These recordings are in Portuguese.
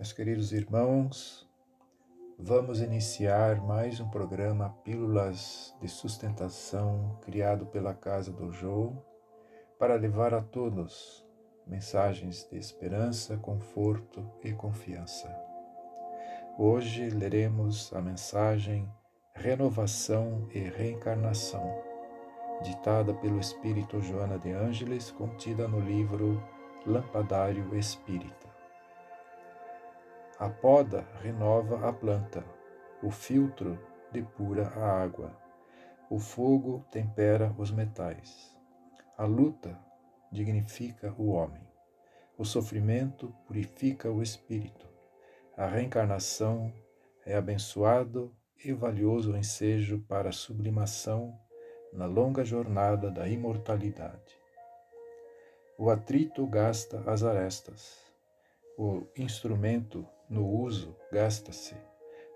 Meus queridos irmãos, vamos iniciar mais um programa Pílulas de Sustentação criado pela Casa do Jô para levar a todos mensagens de esperança, conforto e confiança. Hoje leremos a mensagem Renovação e Reencarnação, ditada pelo Espírito Joana de Ângeles, contida no livro Lampadário Espírita. A poda renova a planta, o filtro depura a água, o fogo tempera os metais, a luta dignifica o homem, o sofrimento purifica o espírito, a reencarnação é abençoado e valioso ensejo para a sublimação na longa jornada da imortalidade. O atrito gasta as arestas, o instrumento no uso gasta-se.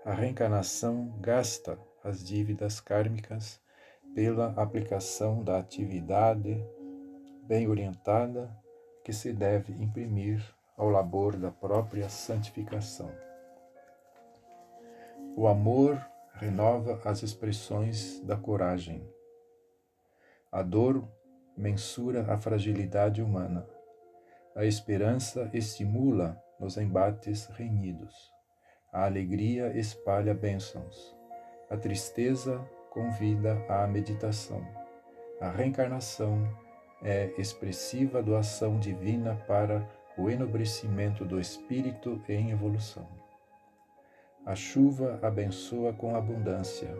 A reencarnação gasta as dívidas kármicas pela aplicação da atividade bem orientada que se deve imprimir ao labor da própria santificação. O amor renova as expressões da coragem. A dor mensura a fragilidade humana. A esperança estimula nos embates renhidos. A alegria espalha bênçãos. A tristeza convida à meditação. A reencarnação é expressiva doação divina para o enobrecimento do espírito em evolução. A chuva abençoa com abundância.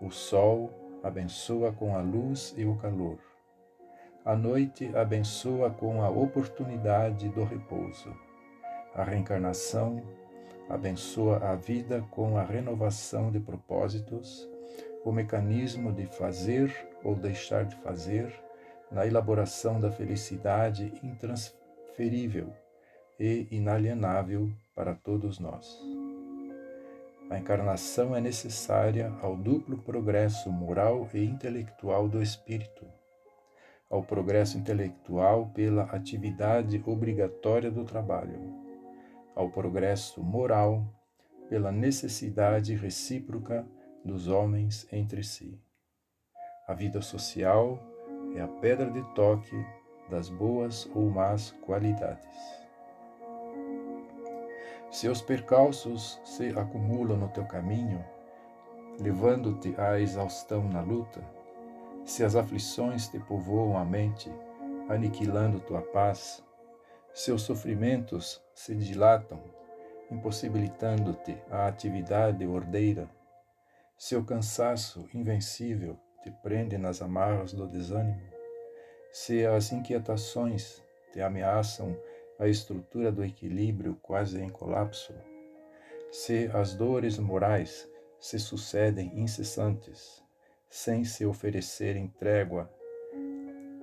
O sol abençoa com a luz e o calor. A noite abençoa com a oportunidade do repouso. A reencarnação abençoa a vida com a renovação de propósitos, o mecanismo de fazer ou deixar de fazer, na elaboração da felicidade intransferível e inalienável para todos nós. A encarnação é necessária ao duplo progresso moral e intelectual do espírito, ao progresso intelectual pela atividade obrigatória do trabalho ao progresso moral pela necessidade recíproca dos homens entre si. A vida social é a pedra de toque das boas ou más qualidades. Se os percalços se acumulam no teu caminho, levando-te à exaustão na luta, se as aflições te povoam a mente, aniquilando tua paz, seus sofrimentos se dilatam, impossibilitando-te a atividade ordeira. Seu cansaço invencível te prende nas amarras do desânimo. Se as inquietações te ameaçam a estrutura do equilíbrio quase em colapso, se as dores morais se sucedem incessantes, sem se oferecerem trégua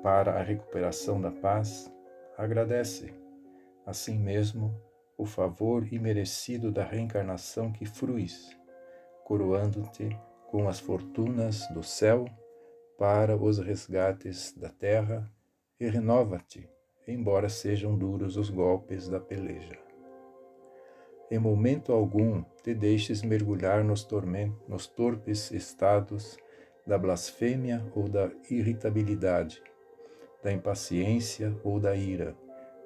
para a recuperação da paz, agradece, assim mesmo, o favor imerecido da reencarnação que fruis, coroando-te com as fortunas do céu para os resgates da terra e renova-te, embora sejam duros os golpes da peleja. Em momento algum te deixes mergulhar nos, tormentos, nos torpes estados da blasfêmia ou da irritabilidade, da impaciência ou da ira,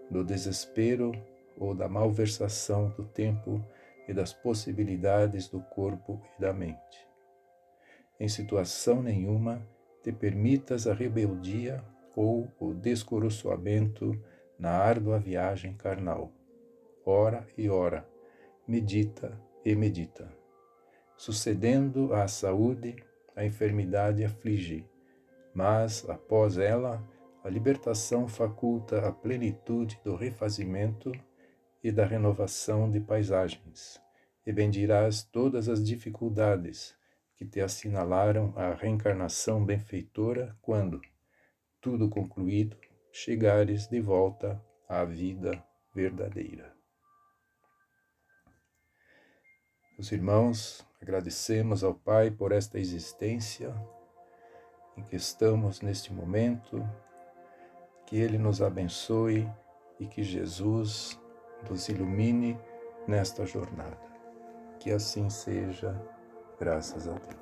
do desespero ou da malversação do tempo e das possibilidades do corpo e da mente. Em situação nenhuma te permitas a rebeldia ou o descoroçoamento na árdua viagem carnal. Ora e ora, medita e medita. Sucedendo à saúde, a enfermidade aflige, mas após ela, a libertação faculta a plenitude do refazimento e da renovação de paisagens, e bendirás todas as dificuldades que te assinalaram a reencarnação benfeitora quando, tudo concluído, chegares de volta à vida verdadeira. Meus irmãos, agradecemos ao Pai por esta existência em que estamos neste momento, que Ele nos abençoe e que Jesus nos ilumine nesta jornada. Que assim seja, graças a Deus.